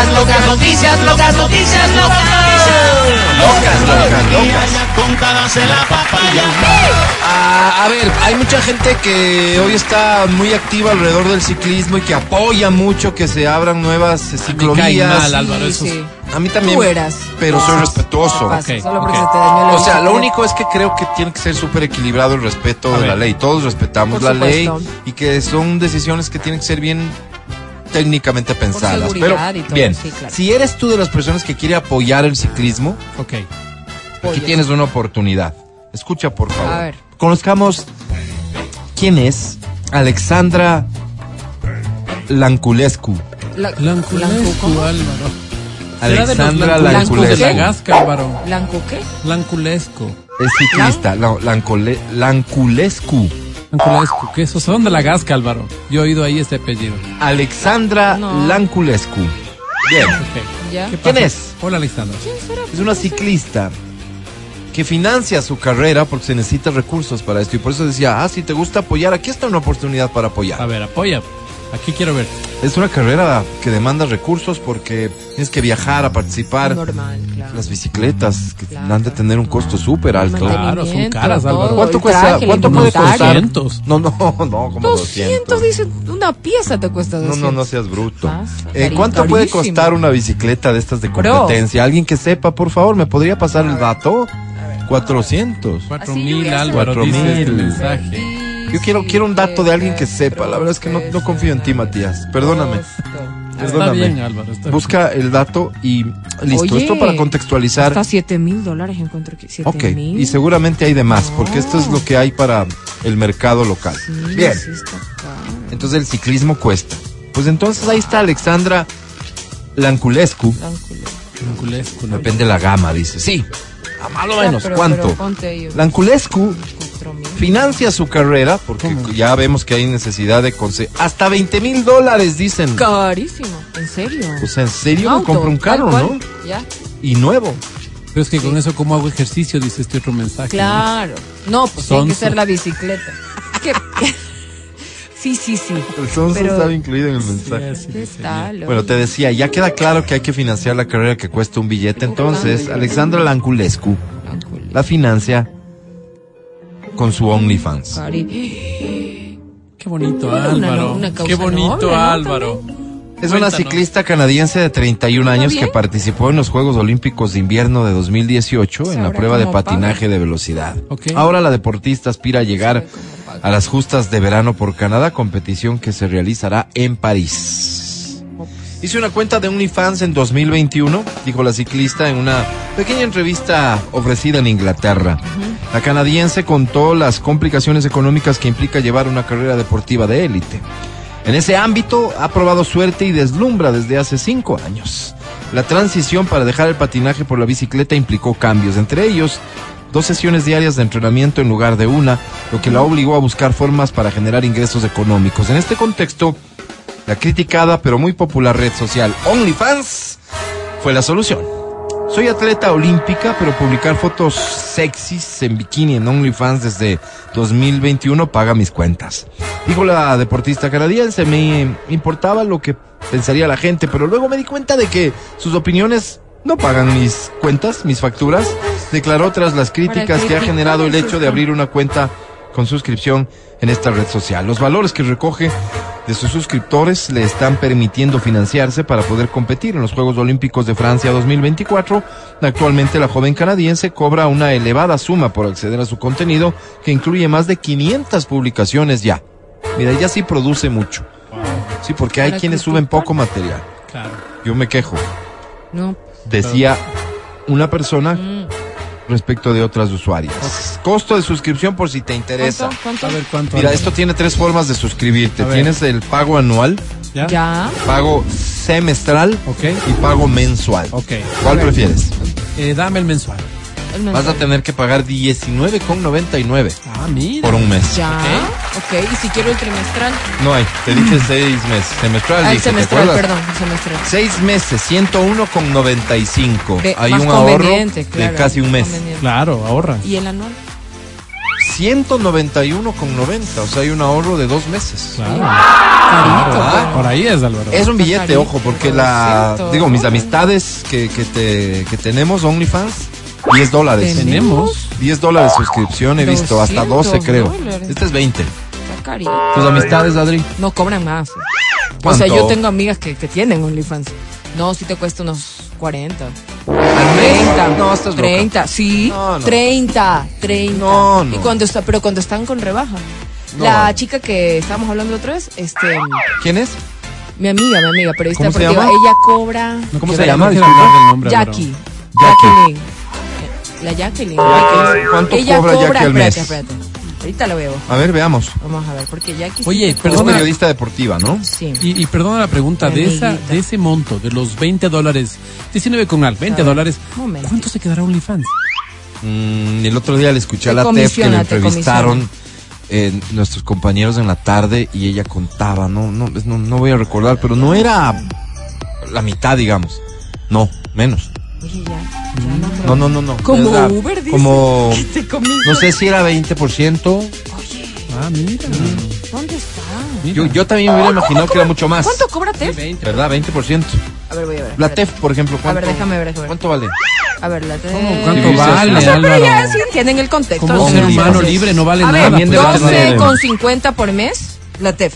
Locas, locas noticias, locas noticias, locas Locas, locas, locas. Contadas en la papaya. Ah, a ver, hay mucha gente que hoy está muy activa alrededor del ciclismo y que apoya mucho que se abran nuevas ciclovías. mal, Álvaro. Sí, sí. A mí también. Tú eras. Pero soy respetuoso. Pasa, Ok, Solo porque ok. se te dañó la O sea, lo único es que creo que tiene que ser súper equilibrado el respeto A de la ver. ley. Todos respetamos Por la ley supuesto. y que son decisiones que tienen que ser bien técnicamente pensadas. Pero seguridad y todo, bien, sí, claro. si eres tú de las personas que quiere apoyar el ciclismo, Ok. aquí Oye, tienes una oportunidad. Escucha, por favor. A ver. Conozcamos quién es Alexandra Lanculescu. la- Lanculescu. Álvaro. ¿Será de los Alexandra Lanculescu Lanculescu. Álvaro. ¿Blanco qué? Lanculescu. Es ciclista. No, Lancole- Lanculescu. Lanculescu. ¿Qué esos son de la Gasca, Álvaro? Yo he oído ahí ese apellido. Alexandra No. Lanculescu. Bien. Ok. ¿Ya? ¿Qué ¿Quién es? Hola, Alexandra. Es una ciclista que financia su carrera porque se necesita recursos para esto. Y por eso decía, ah, si te gusta apoyar, aquí está una oportunidad para A apoyar. ver, apoya. Aquí quiero ver. Es una carrera que demanda recursos porque tienes que viajar a participar. Normal, claro. Las bicicletas que Claro. han de tener un costo súper alto. Claro, son caras, todo, Álvaro. ¿Cuánto cuesta? ¿Cuánto puede costar? 200. No, no, no, como 200. 200, dice, una pieza te cuesta No, 200. no, no seas bruto. Pasa, Eh, ¿Cuánto puede carísimo. costar una bicicleta de estas de Bro. competencia? Alguien que sepa, por favor, ¿me podría pasar el dato? 400. 4000, lluvia, Álvaro, Cuatro dice mil. este mensaje. Yo quiero, quiero un dato de alguien que sepa. La verdad es que no, no confío en ti, Matías. Perdóname. Está Perdóname. bien, Álvaro. Está bien. Busca el dato y listo. Oye, Esto para contextualizar. Hasta 7 mil dólares encuentro aquí. 7 Ok, mil. y seguramente hay de más, porque esto es lo que hay para el mercado local. Sí, Bien, sí entonces el ciclismo cuesta. Pues entonces ahí está Alexandra Lanculescu. Lanculescu, ¿no? Depende de la gama, dice. Sí, a más o menos. Ya, pero- ¿Cuánto? pero ponte ahí, Lanculescu mil. financia su carrera, porque ¿Cómo? ya vemos que hay necesidad de conseguir. Hasta 20 mil dólares, dicen. Carísimo, en serio. O sea, ¿en serio me compro un carro, no? Ya, Y nuevo. Pero es que con eso, ¿cómo hago ejercicio? Dice este otro mensaje. claro. No, pues tiene que ser la bicicleta. ¿Qué? sí, sí, sí. El sonso Pero- estaba incluido en el mensaje. Bueno, te decía, ya queda claro que hay que financiar la carrera que cuesta un billete. Entonces, Alexandra Lanculescu la financia con su OnlyFans. Cari. Qué bonito, Una- Álvaro. una Qué bonito, noble, ¿no? Álvaro. Es una ciclista canadiense de 31 años que participó en los Juegos Olímpicos de Invierno de 2018 en la prueba de patinaje de velocidad. Ahora la deportista aspira a llegar a las justas de verano por Canadá, competición que se realizará en París. Hice una cuenta de OnlyFans en 2021, dijo la ciclista en una pequeña entrevista ofrecida en Inglaterra. La canadiense contó las complicaciones económicas que implica llevar una carrera deportiva de élite. En ese ámbito ha probado suerte y deslumbra desde hace cinco años. La transición para dejar el patinaje por la bicicleta implicó cambios, entre ellos dos sesiones diarias de entrenamiento en lugar de una, lo que la obligó a buscar formas para generar ingresos económicos. En este contexto, la criticada pero muy popular red social OnlyFans fue la solución. Soy atleta olímpica, pero publicar fotos sexys en bikini en OnlyFans desde 2021 paga mis cuentas. Dijo la deportista canadiense, me importaba lo que pensaría la gente, pero luego me di cuenta de que sus opiniones no pagan mis cuentas, mis facturas, declaró tras las críticas que ha generado el hecho de abrir una cuenta con suscripción en esta red social. Los valores que recoge de sus suscriptores le están permitiendo financiarse para poder competir en los Juegos Olímpicos de Francia 2024. Actualmente la joven canadiense cobra una elevada suma por acceder a su contenido que incluye más de 500 publicaciones ya. Mira, ella sí produce mucho. Sí, porque hay quienes suben poco material. Yo me quejo. No. Decía una persona Mm. Respecto de otras usuarias. Costo de suscripción por si te interesa. ¿Cuánto? ¿Cuánto? A ver cuánto. Mira, esto tiene tres formas de suscribirte. Tienes el pago anual, ¿Ya? Ya. pago semestral Ok. y pago mensual. Ok. ¿Cuál prefieres? Eh, dame el mensual. Vas a tener que pagar 19,99 Ah, mira. por un mes. Ya. Ok. Y si quiero el trimestral. No hay, te dije seis meses. Semestral, Ah, el dije, ¿te semestral, perdón. Semestral. Seis meses, 101,95. Ve, Hay un ahorro de casi un mes. Claro, ahorra. ¿Y el anual? 191,90. O sea, hay un ahorro de dos meses. Claro. Carito, Ah, Por ahí es, Álvaro. Es un billete, ojo, porque la. Digo, mis amistades que, que, te, que tenemos, OnlyFans, 10 dólares. Tenemos. 10 dólares suscripción, he visto, hasta 12 200 creo. dólares. Este es 20. Está carito. ¿Tus amistades, Adri? No cobran más. O ¿Cuánto? sea, yo tengo amigas que, que tienen OnlyFans. No, si te cuesta unos 40. ¿Al mes? 30. No, estás loca. 30, sí. No, no. 30, 30. No, no. Y cuando está, pero cuando están con rebaja. No. La chica que estábamos hablando otra vez, este, ¿Quién es? mi amiga, mi amiga, periodista ¿Cómo se deportiva, llama? ella cobra ¿Cómo se llama? Disculpa. del nombre. Jackie. Jackie. Jacqueline. La Jacqueline. Jackie. ¿Cuánto ella cobra Jackie al mes? Espérate, espérate. Ahorita lo veo. A ver, veamos. Vamos a ver, porque Jackie. Oye, sí Es periodista deportiva, ¿no? Sí. Y, y perdona la pregunta, de, esa, de ese monto, de los 20 dólares, 19 con al, 20 A ver, dólares, momento. ¿cuánto se quedará OnlyFans? Mm, el otro día le escuché a la TEF que le entrevistaron eh, nuestros compañeros en la tarde y ella contaba, no, no, es- no, no voy a recordar, pero no era la mitad, digamos. No, menos. Oye, ya. ya no creo. No, no, no, no. Como la- Uber, dice. Como, no sé si era 20%. Oye, Ah, mira. ¿dónde está? mira. Yo, yo también me hubiera imaginado que era mucho más. ¿Cuánto cobra Tef? 20. ¿Verdad? 20%. A ver, voy a ver. La. TEF, por ejemplo, A ¿cuánto, ver, déjame ver, déjame ver. ¿cuánto vale? A ver, la Tef. ¿Cómo? ¿Cuánto Civilización. vale, O sea, pero ya sí entienden el contexto. Como ser Sí, humano sí, sí. libre no vale A nada. ver, También pues. debe tener- 12 con 50 por mes, la TEF.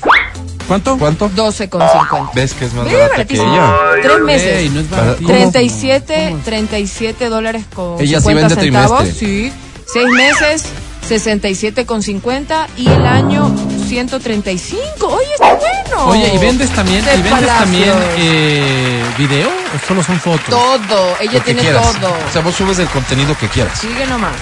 ¿Cuánto? ¿Cuánto? 12 con 50. ¿Ves que es más barata que baratísimo. ella? Tres meses. Ey, no es Para- baratísimo. ¿Cómo? 37, ¿Cómo? 37 dólares con Ella sí 50 vende centavos. trimestre. Sí. Seis meses, 67 con 50 y el año 135. Oye, está bueno. Oye, ¿y vendes también, y vendes Palacios. también eh, video o solo son fotos? Todo. Ella Lo que tiene quieras. todo. O sea, vos subes el contenido que quieras. Sigue nomás.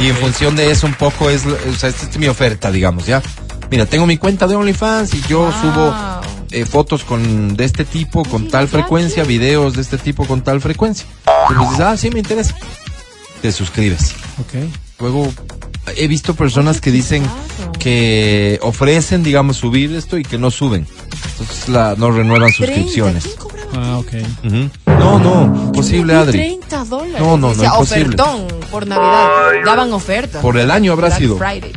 Y en función de eso un poco es, o sea, esta es mi oferta, digamos, ¿ya? Mira, tengo mi cuenta de OnlyFans y yo Wow. subo eh, fotos con de este tipo con tal frecuencia, videos de este tipo con tal frecuencia. Y pues dices, ah, sí, me interesa. Te suscribes. Ok. Luego he visto personas que dicen que ofrecen, digamos, subir esto y que no suben. Entonces la, no renuevan 30. suscripciones. ¿Quién cobraba Ah, ok. Ujú. No, no, posible, Adri. 30 dólares. No, no, no, Decía, imposible. ofertón por Navidad. Daban ofertas. Por el año habrá Black sido. Friday.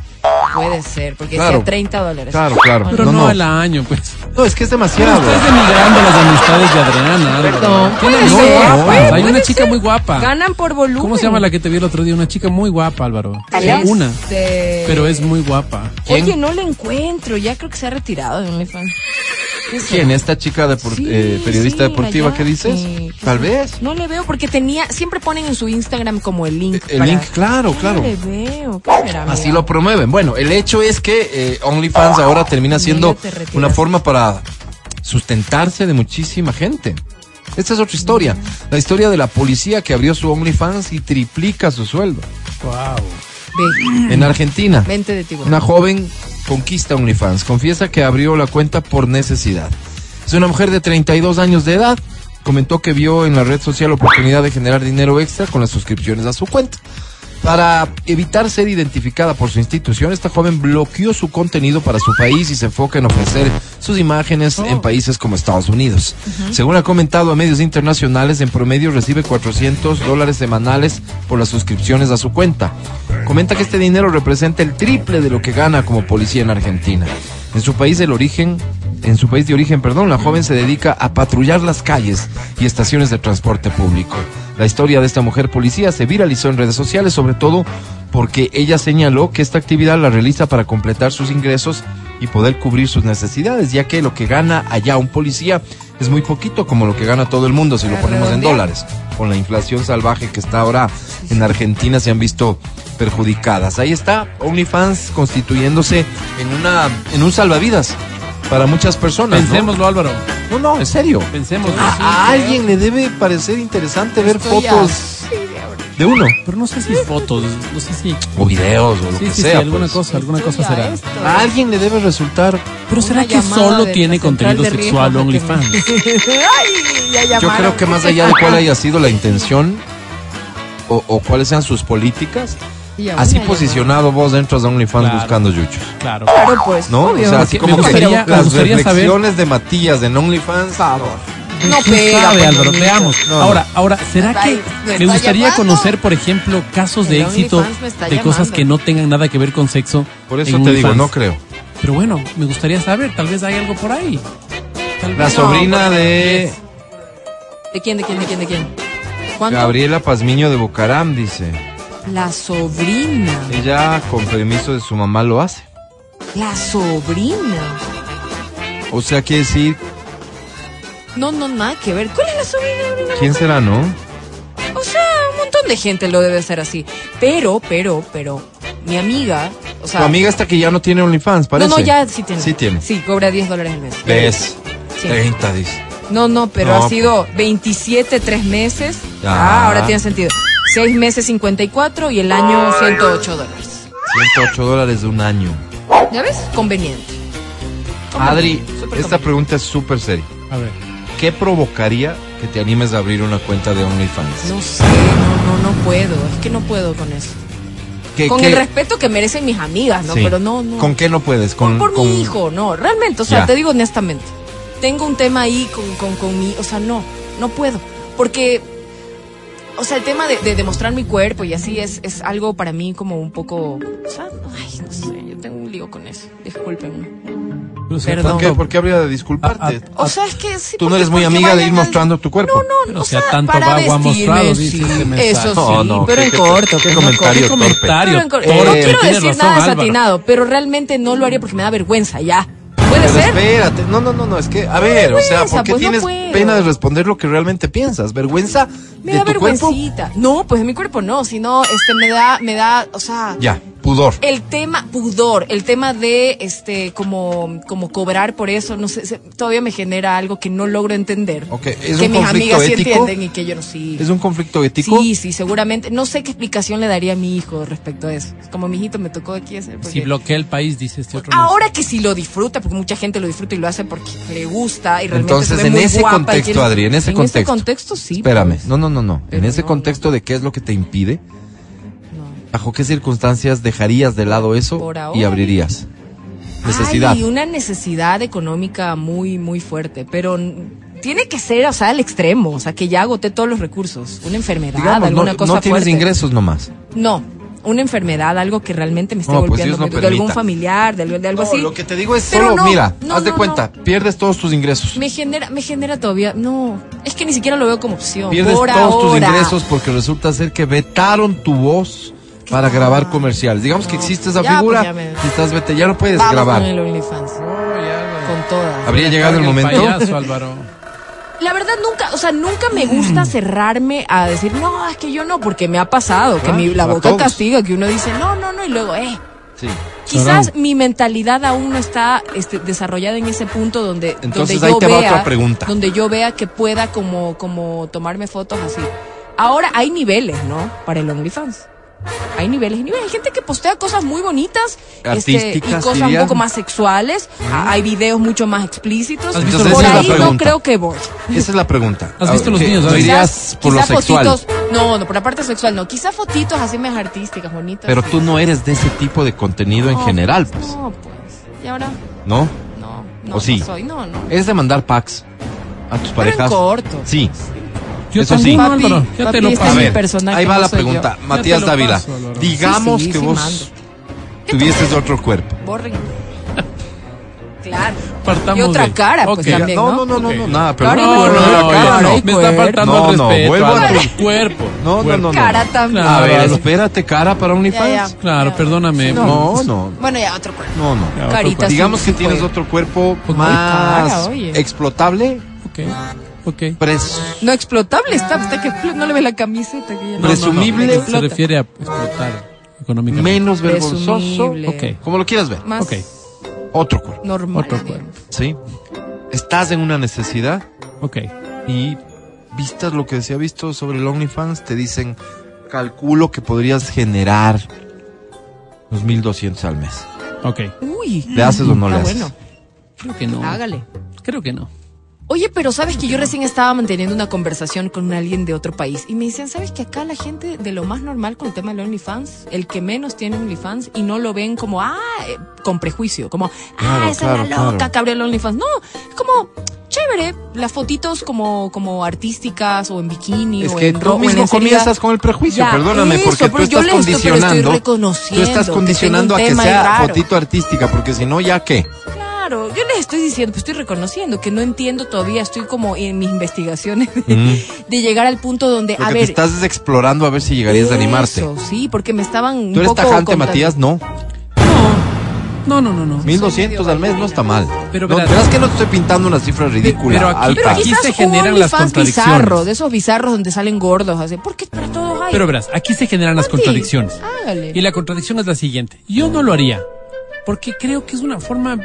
Puede ser, porque Claro. decía 30 dólares. Claro, claro. Pero No, no, no. al año, pues. No, es que es demasiado. Estás denigrando las amistades de Adriana. Álvaro. Perdón, puede muy ser, puede- Hay puede una ser. chica muy guapa. Ganan por volumen. ¿Cómo se llama la que te vi el otro día? Una chica muy guapa, Álvaro. Este- Una. Pero es muy guapa. ¿Quién? Oye, no la encuentro. Ya creo que se ha retirado de OnlyFans. ¿Quién? ¿Esta chica depor- Sí, eh, periodista sí, deportiva que dices? Jackie. Tal vez. No le veo porque tenía. Siempre ponen en su Instagram como el link. El para- link, claro, claro. No le veo. ¿Qué será, Así lo promueven. Bueno, el hecho es que eh, OnlyFans ahora termina siendo una forma para sustentarse de muchísima gente. Esta es otra historia. La historia de la policía que abrió su OnlyFans y triplica su sueldo. Wow. Ve, En Argentina, Mente de tiburón. una joven conquista OnlyFans. Confiesa que abrió la cuenta por necesidad. Es una mujer de 32 años de edad. Comentó que vio en la red social oportunidad de generar dinero extra con las suscripciones a su cuenta. Para evitar ser identificada por su institución, esta joven bloqueó su contenido para su país y se enfoca en ofrecer sus imágenes en países como Estados Unidos. Según ha comentado a medios internacionales, en promedio recibe 400 dólares semanales por las suscripciones a su cuenta. Comenta que este dinero representa el triple de lo que gana como policía en Argentina. En su país el origen, en su país de origen, perdón, la joven se dedica a patrullar las calles y estaciones de transporte público. La historia de esta mujer policía se viralizó en redes sociales, sobre todo porque ella señaló que esta actividad la realiza para completar sus ingresos y poder cubrir sus necesidades, ya que lo que gana allá un policía es muy poquito como lo que gana todo el mundo si lo ponemos en dólares. Con la inflación salvaje que está ahora en Argentina se han visto perjudicadas. Ahí está OnlyFans constituyéndose en una en un salvavidas para muchas personas. ¿no? Pensémoslo, Álvaro. No, no, en serio. Pensémoslo. A, a alguien le debe parecer interesante ver fotos de uno Pero no sé si fotos, no sé si. o videos o lo Sí, que sí, sí, sea. alguna pues. cosa, alguna cosa será. esto. A alguien le debe resultar. Pero será Una que solo tiene contenido sexual OnlyFans? Ay, ya Yo creo que más allá de cuál haya sido la intención o, o cuáles sean sus políticas, así posicionado vos entras a OnlyFans Claro. buscando yuchos. Claro. Claro, pues. ¿No? obvio. O sea, así Me como que gustaría- me las gustaría saber- reflexiones de Matías en OnlyFans. No ¿Quién pega, sabe, pues, Álvaro? Veamos. No, no. Ahora, ahora, ¿será Ay, que me me está gustaría llamando. conocer, por ejemplo, casos de El éxito OnlyFans me está de cosas llamando. que no tengan nada que ver con sexo? Por eso en te digo, OnlyFans? no creo. Pero bueno, me gustaría saber, tal vez hay algo por ahí. Tal La vez- sobrina de ¿De quién, de quién, de quién, de quién? ¿Cuánto? Gabriela Pazmiño de Bucaram dice, La sobrina. ella con permiso de su mamá lo hace. La sobrina. O sea, quiere decir, No, no, nada que ver. ¿Cuál es la sobrina? ¿quién será, no? O sea, un montón de gente lo debe hacer así. Pero, pero, pero, mi amiga, o sea... Tu amiga esta que ya no tiene OnlyFans, parece. No, no, ya sí tiene. Sí tiene. Sí, cobra 10 dólares al mes. ¿Ves? Sí. 30, dice. No, no, pero No, ha sido 27, 3 meses. Ya. Ah, ahora tiene sentido. 6 meses 54 y el año 108 dólares. 108 dólares de un año. ¿Ya ves? Conveniente. Adri, Súper esta conveniente. pregunta es súper seria. A ver. ¿Qué provocaría que te animes a abrir una cuenta de OnlyFans? No sé, no, no, no puedo. Es que no puedo con eso. ¿Qué- Con qué- el respeto que merecen mis amigas, ¿no? Sí. Pero no, no. ¿Con qué no puedes? Con, por con- mi hijo, no, realmente, o sea, Ya. te digo honestamente, tengo un tema ahí con, con, con mi, o sea, no, no puedo, porque, o sea, el tema de, de demostrar mi cuerpo y así es, es algo para mí como un poco, o sea, ay, no sé, yo tengo un lío con eso, discúlpenme. Perdón. ¿Por qué, ¿Por qué habría de disculparte? Ah, O sea, es que sí, Tú no eres muy amiga de ir mostrando tu cuerpo. No, no, Pero o a sea, tanto para vago ha vestirme, mostrado, dice sí, este mensaje. eso sí, No, no, pero en corto, qué comentario ¿Qué torpe. comentario? Pero en corto. Eh, no quiero decir razón, nada Álvaro. desatinado, pero realmente no lo haría porque me da vergüenza, ya. ¿Puede Pero ser? espérate, no, no, no, no, es que, a ver, o sea, ¿por qué pues tienes pena de responder lo que realmente piensas? ¿Vergüenza Me de da tu cuerpo? No, pues de mi cuerpo no, sino este me da, me da, o sea, Ya, pudor. el tema pudor, el tema de este como como cobrar por eso, no sé, se- todavía me genera algo que no logro entender. Ok, ¿es que un mis conflicto amigas sí entienden y que yo no sí. ¿Es un conflicto ético? Sí, sí, seguramente. No sé qué explicación le daría a mi hijo respecto a eso. Como mi hijito me tocó aquí hacer. porque- Si bloquea el país, dice este otro Ahora que si lo disfruta, porque mucha gente lo disfruta y lo hace porque le gusta y realmente Entonces, se ve en muy ese guapa y contexto, quiere- Adri, en ese En ese contexto. contexto sí. Espérame, pues. no, no, no, no. En ese no, contexto de qué es lo que te impide. ¿Bajo qué circunstancias dejarías de lado eso y abrirías? Necesidad. Hay una necesidad económica muy, muy fuerte, pero tiene que ser, o sea, al extremo, o sea, que ya agoté todos los recursos. Una enfermedad, Digamos, alguna no, cosa no tienes fuerte. ingresos nomás. No, una enfermedad, algo que realmente me esté No, pues golpeando, no de algún familiar, de algo, de algo No, así. lo que te digo es Pero solo, mira, haz de cuenta, pierdes todos tus ingresos. Me genera, me genera todavía, no, es que ni siquiera lo veo como opción. Pierdes por todos tus ingresos porque resulta ser que vetaron tu voz para grabar comerciales. Digamos que existe esa ya, figura, pues, ya me- si estás vete, ya no puedes Vamos grabar. con el OnlyFans, con todas. Habría llegado el momento. Payaso, Álvaro. La verdad nunca, o sea, nunca me gusta cerrarme a decir, no, es que yo no, porque me ha pasado, que Ah, mi, la boca todos. castiga, que uno dice, no, no, no, y luego, eh. Sí. Quizás mi mentalidad aún no está este, desarrollada en ese punto donde, Entonces, donde ahí yo te va vea, otra pregunta. donde yo vea que pueda como, como tomarme fotos así. Ahora hay niveles, ¿no? Para el OnlyFans. Hay niveles y niveles. Hay gente que postea cosas muy bonitas este, y cosas un poco más sexuales. Ah, Hay videos mucho más explícitos. ¿Has visto los Por ahí no creo que voy. Esa es la pregunta. ¿Has visto los ¿qué- míos, ¿No Adri? irías por lo quizá sexual? fotitos. No, no, por la parte sexual no. Quizá fotitos así más artísticas, bonitas. Pero sí. tú no eres de ese tipo de contenido en No, general, pues. No, pues. Y ahora, ¿No? no, no, ¿O sí? no soy, no, no. Es de mandar packs a tus Pero parejas. en corto. Sí. Yo Eso sí. Papi, Álvaro. Ya papi, te lo este A paso. ver, ahí va no la yo. pregunta. Ya Matías Dávila, paso, digamos Sí, sí, que sí, vos mando. tuvieses otro cuerpo. Borren. Claro. Partamos y otra de- cara, pues también, no, ¿no? no, no, no, nada, Claro, perdón. No, no, no, no. me está faltando No, el no, respeto. vuelvo a tu- Cuerpo. No, no, no, no. Cara también. A ver, Claro. espérate, cara para OnlyFans. Ya, ya. Claro, Ya. perdóname. No, no, Bueno, ya, otro cuerpo. no, no. Ya, otro Carita, cuerpo. Digamos sí, que sí tienes otro cuerpo Pues más explotable, Ok, ok. pres- No explotable está, está que no le ves la camiseta que ya No, no. no, Presumible. no, Se refiere a explotar económicamente. menos vergonzoso, Presumible. Ok. como lo quieras ver. Más Ok. Otro cuerpo, normal. Otro cuerpo. ¿sí? Estás en una necesidad Ok. y vistas lo que se ha visto sobre el OnlyFans, te dicen, calculo que podrías generar los 1200 al mes. Ok. Uy. ¿Le haces o no le Ah, haces? bueno. Creo que no. Hágale. Creo que no. Oye, pero sabes que yo recién estaba manteniendo una conversación con alguien de otro país y me decían, ¿sabes que acá la gente de lo más normal con el tema del OnlyFans, el que menos tiene OnlyFans y no lo ven como, ah, eh, con prejuicio, como, ah, esa claro, es la loca claro. que abrió el OnlyFans. No, es como, chévere, las fotitos como, como artísticas o en bikini Es o que en tú en mismo lencería. comienzas con el prejuicio, Ya, perdóname, eso, porque tú estás condicionando. Tú estás condicionando a que sea raro. fotito artística, porque si no, ¿ya qué? Yo les estoy diciendo, pues estoy reconociendo que no entiendo todavía, estoy como en mis investigaciones de, Mm. de llegar al punto donde, Lo a que ver. te estás es explorando a ver si llegarías a animarte. Eso, sí, porque me estaban un ¿Tú eres poco tajante, contando. Matías? No. No, no, no, no. 1200 al mes no está mal. Pero no, verás- que no te estoy pintando una cifra ridícula. pero aquí- alta. Pero Aquí se un generan las contradicciones. bizarro, de esos bizarros donde salen gordos, así. Porque para todos hay. Pero verás, aquí se generan las contradicciones. hágale. Y la contradicción es la siguiente. Yo no lo haría. Porque creo que es una forma,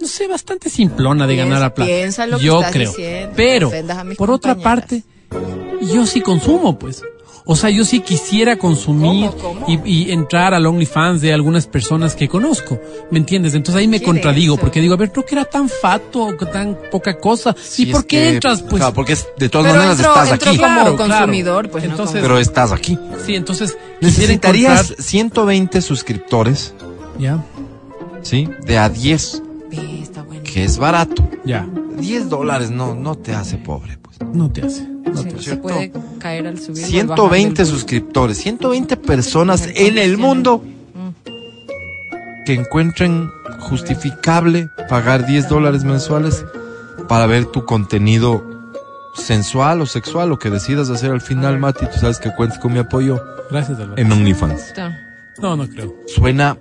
no sé, bastante simplona de Piensa- ganar la plata. piensa lo que yo estás creo. diciendo, Pero, a por otra compañeras. parte, yo sí consumo, pues. O sea, yo sí quisiera consumir ¿Cómo, cómo? Y, y entrar al OnlyFans de algunas personas que conozco. ¿Me entiendes? Entonces ahí me ¿Qué contradigo, es porque digo, a ver, no que era tan fato, que tan poca cosa. Sí, ¿Y por qué que- entras? Pues Claro, porque de todas Pero maneras entró- estás entró aquí. como Claro, claro. consumidor, pues Entonces- no como- Pero estás aquí. Sí, entonces Necesitarías encontrar- 120 suscriptores, Ya, ¿sí? De a 10, Ve, está bueno. Que es barato. ya. 10 dólares no, no te hace pobre, pues. No te hace. No Sí, te hace. se puede caer al subir. o al 120 bajar del- suscriptores, 120 personas en el mundo Mm. que encuentren justificable pagar 10 dólares mensuales para ver tu contenido sensual o sexual, lo que decidas hacer al final, Mati. Tú sabes que cuentas con mi apoyo Gracias, Álvaro. en OnlyFans. No, no creo. Suena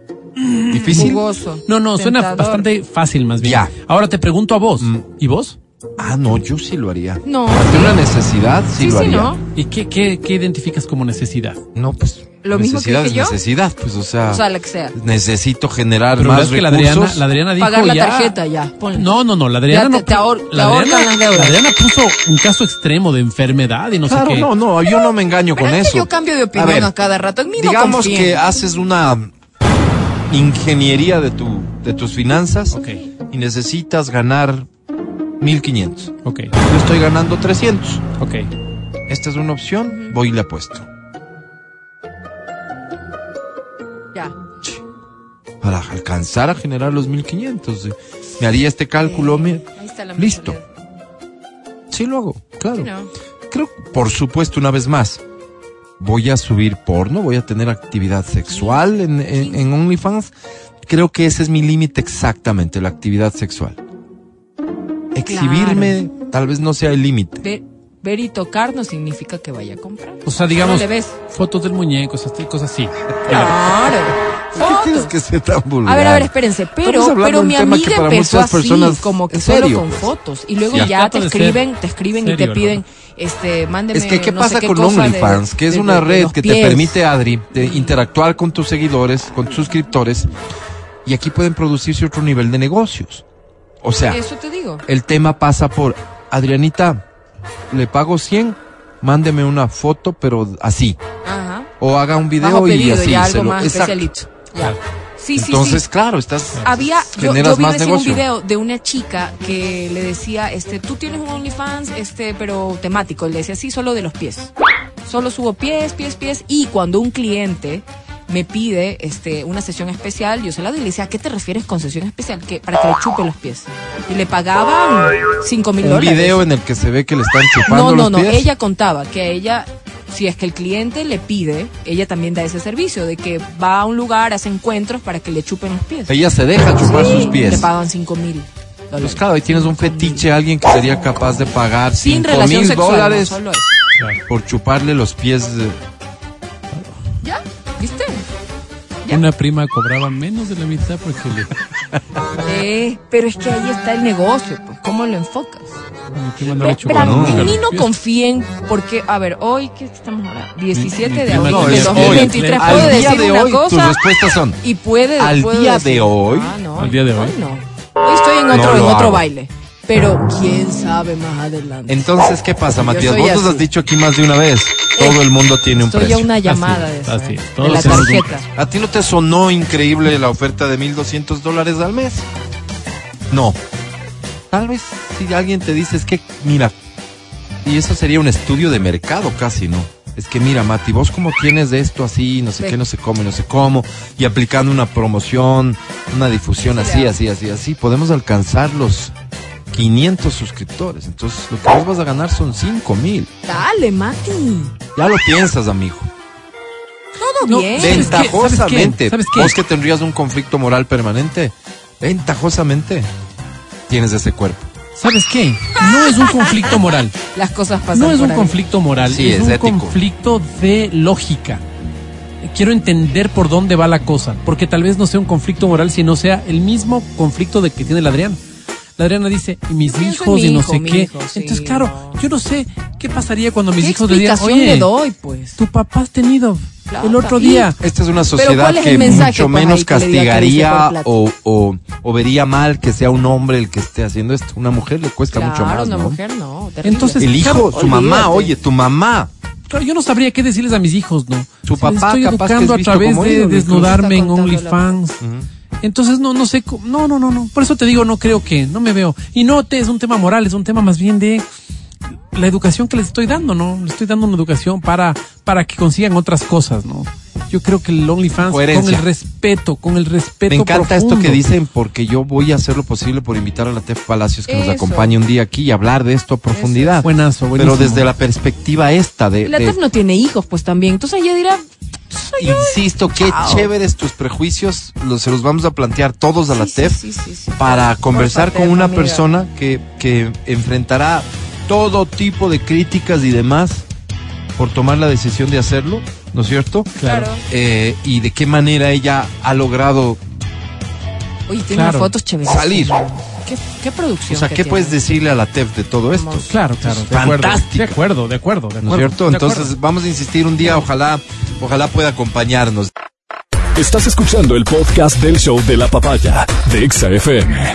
difícil. Jugoso. No, no, suena tentador. bastante fácil más bien. Ya. Ahora te pregunto a vos. Mm. ¿Y vos? Ah, no, yo sí lo haría. No. De una necesidad, sí, Sí, lo sí, haría. ¿no? ¿Y qué, qué, qué identificas como necesidad? No, pues. Lo mismo que es yo. necesidad, pues, o sea. O sea, la que sea. necesito generar Pero más verás que la. Adriana, la Adriana dijo Pagar la ya- tarjeta ya. ponle. No, no, no, la Adriana Ya no. te- te ahor- la, Adriana, la Adriana puso un caso extremo de enfermedad y no Claro, sé qué. no, no, yo no me engaño Pero con es que eso. yo cambio de opinión A ver, a cada rato. En mí no digamos que haces una ingeniería de tu de tus finanzas Ok, y necesitas ganar 1500. ok, Yo estoy ganando 300. ok. Esta es una opción, voy y le apuesto. Ya. Para alcanzar a generar los 1500. eh, Me haría este cálculo, me- Ahí está la listo. Sí lo hago, claro. Sí, no. Creo, por supuesto, una vez más, voy a subir porno, voy a tener actividad sexual en, en- en OnlyFans. Creo que ese es mi límite exactamente, la actividad sexual. Exhibirme tal vez no sea el límite. Ver, ver y tocar no significa que vaya a comprar. O sea, digamos, fotos del muñeco, cosas, cosas así. Claro. ¿Por que ser tan vulgar? A ver, a ver, espérense, pero, pero mi amiga empezó así, personas como que solo serio, con pues. fotos, y luego Sí, ya te escriben, te escriben y te piden, hermano. este, mándeme. Es que, ¿qué no pasa qué con OnlyFans? Que es de- una de- red que te permite, Adri, de interactuar con tus seguidores, con tus suscriptores, y aquí pueden producirse otro nivel de negocios. O sea, Eso te digo. el tema pasa por, Adrianita, le pago 100, mándeme una foto, pero así. Ajá. O haga un video Bajo y pedido, así. ya se algo lo- más Exacto. especialito. Ya. Sí, sí, Entonces, sí. claro, estás... Había, yo, vi más un video de una chica que le decía, este, tú tienes un OnlyFans, este, pero temático. Le decía, sí, solo de los pies. Solo subo pies, pies, pies. Y cuando un cliente me pide, este, una sesión especial, yo se la doy y le decía, ¿a qué te refieres con sesión especial? Que para que le chupe los pies. Y le pagaban cinco mil Un dólares. video en el que se ve que le están chupando No, no, los no. pies. Ella contaba que a ella, si es que el cliente le pide, ella también da ese servicio de que va a un lugar, hace encuentros para que le chupen los pies. Ella se deja chupar Sí, sus pies. Le pagan cinco mil Pues claro, ahí tienes un fetiche, alguien que sería capaz de pagar Sin 5 relación mil sexual. dólares No, por chuparle los pies. de- ¿Ya? ¿Viste? Una prima cobraba menos de la mitad porque le. Eh, pero es que ahí está el negocio, pues. ¿Cómo lo enfocas? Pero, no. mí los no confíen, porque, a ver, hoy, ¿qué estamos ahora? 17 mi de agosto No, hoy. 2023. Al Puede Al día decir de una hoy, tus cosa respuestas son. y puede. al puedo día decir- de hoy. Ah, no. Al día de hoy. no. Hoy estoy en otro, en otro baile. Pero quién sabe más adelante. Entonces, ¿qué pasa, Matías? soy Vos nos has dicho aquí más de una vez. Todo el mundo tiene un Estoy precio. a una llamada Así de, es, esa, así es. de la tarjeta. ¿A ti no te sonó increíble la oferta de 1.200 dólares al mes? No. Tal vez si alguien te dice, es que, mira, y eso sería un estudio de mercado casi, ¿no? Es que mira, Mati, vos como tienes de esto así, no sé qué, no sé cómo, no sé cómo, y aplicando una promoción, una difusión Sí, así, así, así, así, podemos alcanzar los 500 suscriptores. Entonces, lo que vos vas a ganar son 5 mil. Dale, Mati. Ya lo piensas, amigo. Todo No, bien. ¿sabes qué? Ventajosamente, ¿Sabes qué? vos que tendrías un conflicto moral permanente, ventajosamente tienes ese cuerpo. ¿Sabes qué? No es un conflicto moral. Las cosas pasan No es por un ahí. conflicto moral, Sí, es, es un ético. conflicto de lógica. Quiero entender por dónde va la cosa, porque tal vez no sea un conflicto moral, sino sea el mismo conflicto de que tiene la Adriana. La Adriana dice, y mis Pienso hijos mi y no hijo, sé qué. hijo, sí, Entonces, claro, no. yo no sé qué pasaría cuando mis ¿Qué hijos le digan, explicación oye, le doy, pues? tu papá has tenido El otro y- día. Esta es una sociedad ¿cuál es que mensaje, mucho pues, menos que que castigaría o, o, o vería mal que sea un hombre el que esté haciendo esto. Una mujer le cuesta mucho más, una ¿no? mujer no. terrible. Entonces, El hijo, Claro, su mamá, olvídate. oye, tu mamá. Claro, yo no sabría qué decirles a mis hijos, ¿no? Su Si papá estoy capaz que educando a través de ídolo, desnudarme en. OnlyFans. Entonces no no sé cómo- no no no no por eso te digo no creo que no me veo y no te es un tema moral es un tema más bien de la educación que les estoy dando no les estoy dando una educación para para que consigan otras cosas no yo creo que el OnlyFans con el respeto con el respeto Me encanta esto que dicen porque yo voy a hacer lo posible por invitar a la Tef Palacios que nos Eso. acompañe un día aquí y hablar de esto a profundidad. buenazo Pero desde la perspectiva esta de, La de- TEF no tiene hijos, pues también. Entonces ella dirá, insisto, qué Chao. chéveres tus prejuicios, los, se los vamos a plantear todos a la Sí, TEF sí, sí, sí, sí. para conversar Porfa, con una amiga. persona que, que enfrentará todo tipo de críticas y demás por tomar la decisión de hacerlo, ¿no es cierto? claro Eh, y de qué manera ella ha logrado Oye, tiene Claro. fotos chéveres. salir. ¿Qué, qué producción? O sea, ¿qué tiene? puedes decirle a la TEF de todo esto? Vamos. claro claro de acuerdo Fantástica. de acuerdo de acuerdo de ¿No es cierto? Entonces acuerdo. vamos a insistir un día, ojalá, ojalá pueda acompañarnos. Estás escuchando el podcast del show de la papaya de Exa FM.